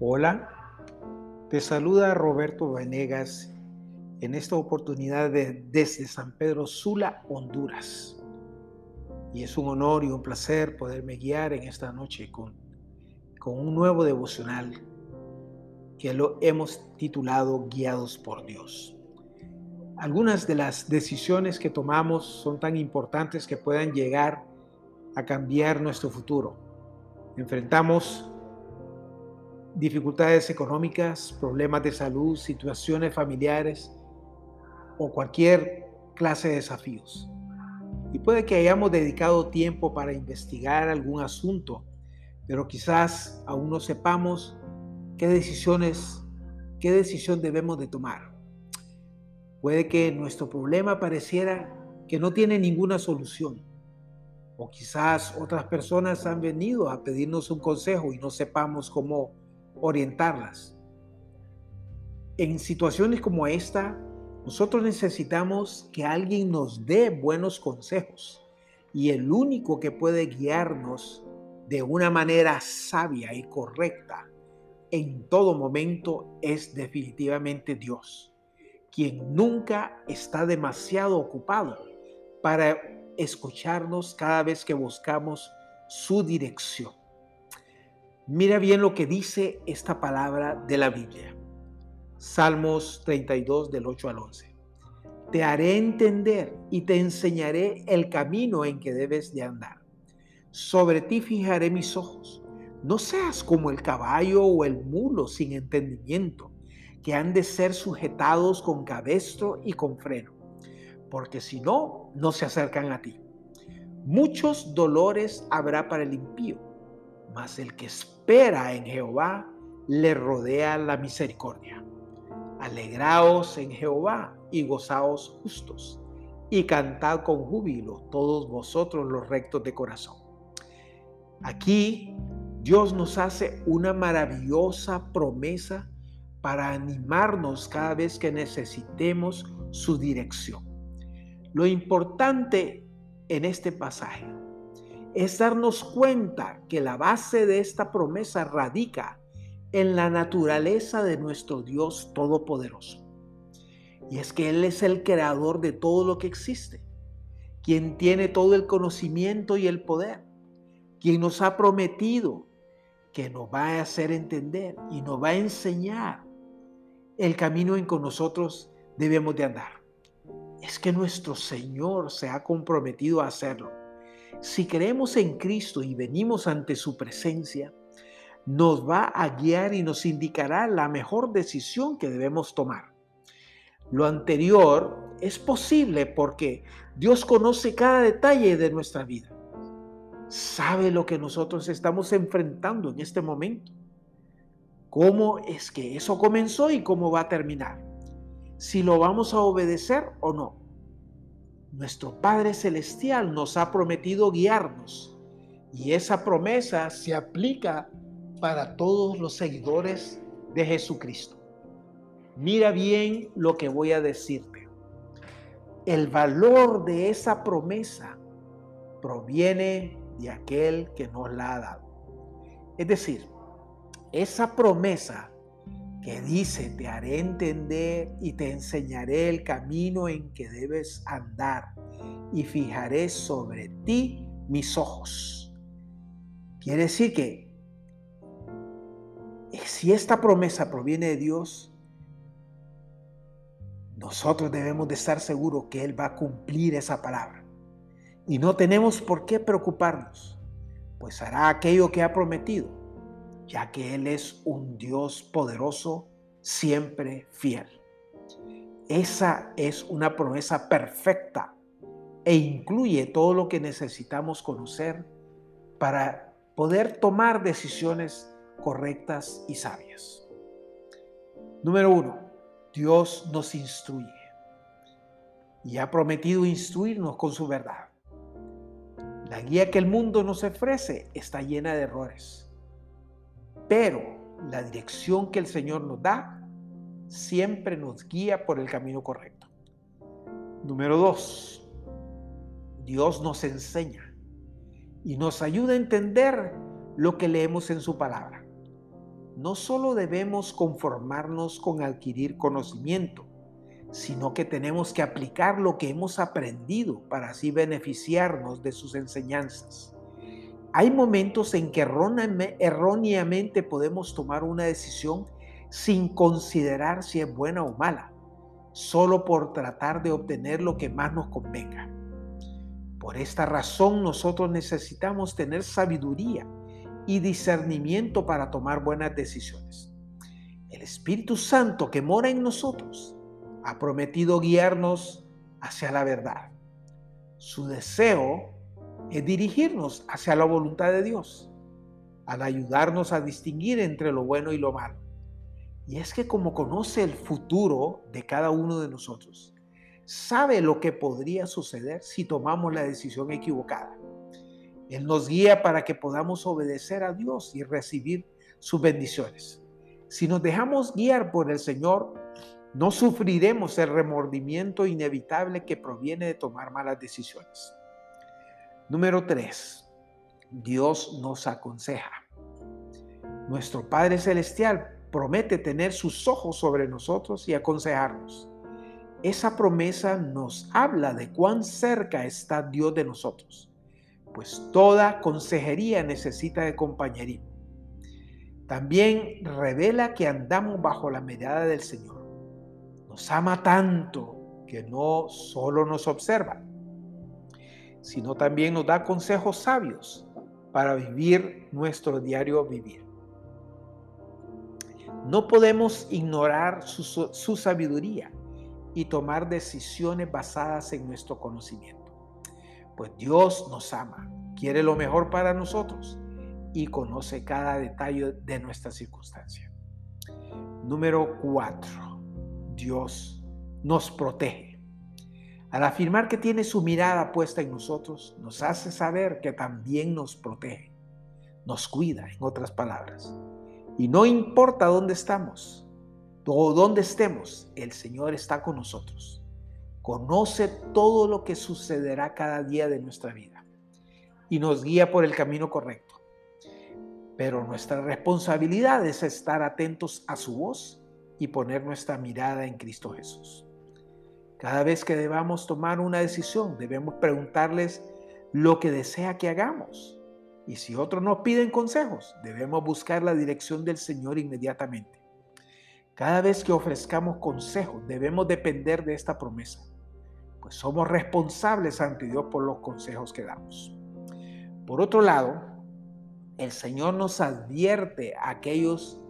Hola, te saluda Roberto Venegas en esta oportunidad de, desde San Pedro Sula, Honduras. Y es un honor y un placer poderme guiar en esta noche con, con un nuevo devocional que lo hemos titulado Guiados por Dios. Algunas de las decisiones que tomamos son tan importantes que puedan llegar a cambiar nuestro futuro. Enfrentamos dificultades económicas, problemas de salud, situaciones familiares o cualquier clase de desafíos. Y puede que hayamos dedicado tiempo para investigar algún asunto, pero quizás aún no sepamos qué decisiones, qué decisión debemos de tomar. Puede que nuestro problema pareciera que no tiene ninguna solución. O quizás otras personas han venido a pedirnos un consejo y no sepamos cómo orientarlas. En situaciones como esta, nosotros necesitamos que alguien nos dé buenos consejos y el único que puede guiarnos de una manera sabia y correcta en todo momento es definitivamente Dios, quien nunca está demasiado ocupado para escucharnos cada vez que buscamos su dirección. Mira bien lo que dice esta palabra de la Biblia. Salmos 32 del 8 al 11. Te haré entender y te enseñaré el camino en que debes de andar. Sobre ti fijaré mis ojos. No seas como el caballo o el mulo sin entendimiento, que han de ser sujetados con cabestro y con freno, porque si no, no se acercan a ti. Muchos dolores habrá para el impío mas el que espera en Jehová le rodea la misericordia. Alegraos en Jehová y gozaos justos, y cantad con júbilo todos vosotros los rectos de corazón. Aquí Dios nos hace una maravillosa promesa para animarnos cada vez que necesitemos su dirección. Lo importante en este pasaje es darnos cuenta que la base de esta promesa radica en la naturaleza de nuestro Dios Todopoderoso. Y es que Él es el creador de todo lo que existe, quien tiene todo el conocimiento y el poder, quien nos ha prometido que nos va a hacer entender y nos va a enseñar el camino en que nosotros debemos de andar. Es que nuestro Señor se ha comprometido a hacerlo si creemos en Cristo y venimos ante su presencia, nos va a guiar y nos indicará la mejor decisión que debemos tomar. Lo anterior es posible porque Dios conoce cada detalle de nuestra vida. Sabe lo que nosotros estamos enfrentando en este momento. ¿Cómo es que eso comenzó y cómo va a terminar? Si lo vamos a obedecer o no. Nuestro Padre Celestial nos ha prometido guiarnos y esa promesa se aplica para todos los seguidores de Jesucristo. Mira bien lo que voy a decirte. El valor de esa promesa proviene de aquel que nos la ha dado. Es decir, esa promesa que dice, te haré entender y te enseñaré el camino en que debes andar y fijaré sobre ti mis ojos. Quiere decir que si esta promesa proviene de Dios, nosotros debemos de estar seguros que Él va a cumplir esa palabra. Y no tenemos por qué preocuparnos, pues hará aquello que ha prometido ya que Él es un Dios poderoso, siempre fiel. Esa es una promesa perfecta e incluye todo lo que necesitamos conocer para poder tomar decisiones correctas y sabias. Número uno, Dios nos instruye y ha prometido instruirnos con su verdad. La guía que el mundo nos ofrece está llena de errores pero la dirección que el Señor nos da siempre nos guía por el camino correcto. Número dos, Dios nos enseña y nos ayuda a entender lo que leemos en su palabra. no solo debemos conformarnos con adquirir conocimiento, sino que tenemos que aplicar lo que hemos aprendido para así beneficiarnos de sus enseñanzas. Hay momentos en que erróneamente podemos tomar una decisión sin considerar si es buena o mala, solo por tratar de obtener lo que más nos convenga. Por esta razón nosotros necesitamos tener sabiduría y discernimiento para tomar buenas decisiones. El Espíritu Santo que mora en nosotros ha prometido guiarnos hacia la verdad. Su deseo es dirigirnos hacia la voluntad de Dios, al ayudarnos a distinguir entre lo bueno y lo malo. Y es que como conoce el futuro de cada uno de nosotros, sabe lo que podría suceder si tomamos la decisión equivocada. Él nos guía para que podamos obedecer a Dios y recibir sus bendiciones. Si nos dejamos guiar por el Señor, no sufriremos el remordimiento inevitable que proviene de tomar malas decisiones. Número 3. Dios nos aconseja. Nuestro Padre Celestial promete tener sus ojos sobre nosotros y aconsejarnos. Esa promesa nos habla de cuán cerca está Dios de nosotros, pues toda consejería necesita de compañerismo. También revela que andamos bajo la mirada del Señor. Nos ama tanto que no solo nos observa, sino también nos da consejos sabios para vivir nuestro diario vivir. No podemos ignorar su, sabiduría y tomar decisiones basadas en nuestro conocimiento. Pues Dios nos ama, quiere lo mejor para nosotros y conoce cada detalle de nuestra circunstancia. Número 4. Dios nos protege. Al afirmar que tiene su mirada puesta en nosotros, nos hace saber que también nos protege, nos cuida, en otras palabras. Y no importa dónde estamos, o donde estemos, el Señor está con nosotros. Conoce todo lo que sucederá cada día de nuestra vida y nos guía por el camino correcto. Pero nuestra responsabilidad es estar atentos a su voz y poner nuestra mirada en Cristo Jesús. Cada vez que debamos tomar una decisión, debemos preguntarles lo que desea que hagamos. Y si otros nos piden consejos, debemos buscar la dirección del Señor inmediatamente. Cada vez que ofrezcamos consejos debemos depender de esta promesa, pues somos responsables ante Dios por los consejos que damos. Por otro lado, el Señor nos advierte a aquellos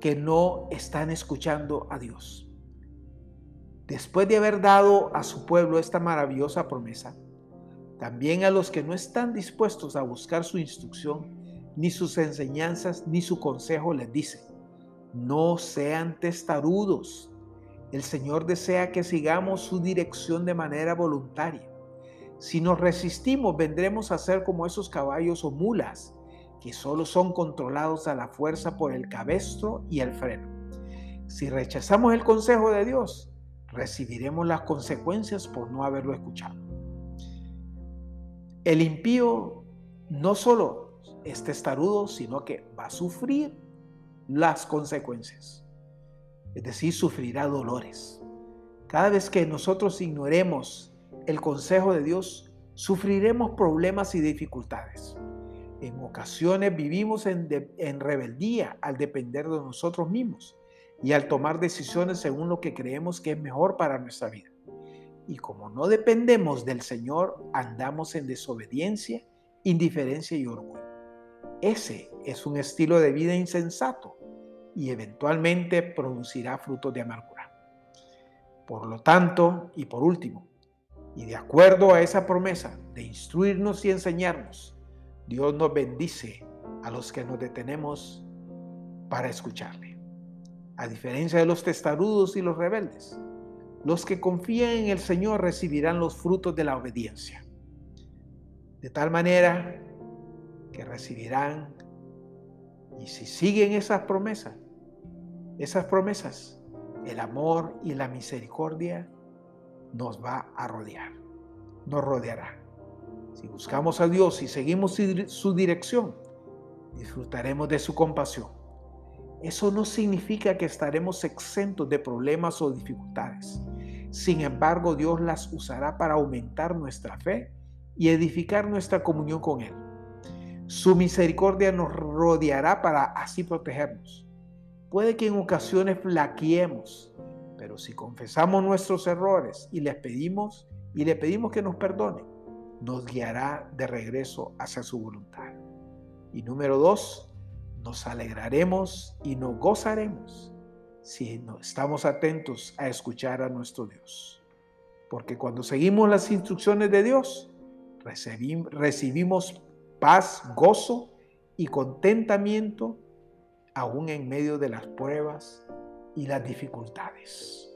que no están escuchando a Dios. Después de haber dado a su pueblo esta maravillosa promesa, también a los que no están dispuestos a buscar su instrucción, ni sus enseñanzas, ni su consejo les dice, no sean testarudos. El Señor desea que sigamos su dirección de manera voluntaria. Si nos resistimos, vendremos a ser como esos caballos o mulas que solo son controlados a la fuerza por el cabestro y el freno. Si rechazamos el consejo de Dios, recibiremos las consecuencias por no haberlo escuchado. El impío no solo es testarudo, sino que va a sufrir las consecuencias. Es decir, sufrirá dolores. Cada vez que nosotros ignoremos el consejo de Dios, sufriremos problemas y dificultades. En ocasiones vivimos en, en, rebeldía al depender de nosotros mismos y al tomar decisiones según lo que creemos que es mejor para nuestra vida. Y como no dependemos del Señor, andamos en desobediencia, indiferencia y orgullo. Ese es un estilo de vida insensato y eventualmente producirá frutos de amargura. Por lo tanto, y por último, y de acuerdo a esa promesa de instruirnos y enseñarnos, Dios nos bendice a los que nos detenemos para escucharle. A diferencia de los testarudos y los rebeldes, los que confían en el Señor recibirán los frutos de la obediencia. De tal manera que recibirán, y si siguen esas promesas, esas promesas, el amor y la misericordia nos va a rodear, nos rodeará. Si buscamos a Dios y seguimos su dirección, disfrutaremos de su compasión. Eso no significa que estaremos exentos de problemas o dificultades. Sin embargo, Dios las usará para aumentar nuestra fe y edificar nuestra comunión con Él. Su misericordia nos rodeará para así protegernos. Puede que en ocasiones flaqueemos, pero si confesamos nuestros errores y les pedimos y le pedimos que nos perdone, nos guiará de regreso hacia su voluntad. Y número dos, nos alegraremos y nos gozaremos si estamos atentos a escuchar a nuestro Dios. Porque cuando seguimos las instrucciones de Dios, recibimos paz, gozo y contentamiento aún en medio de las pruebas y las dificultades.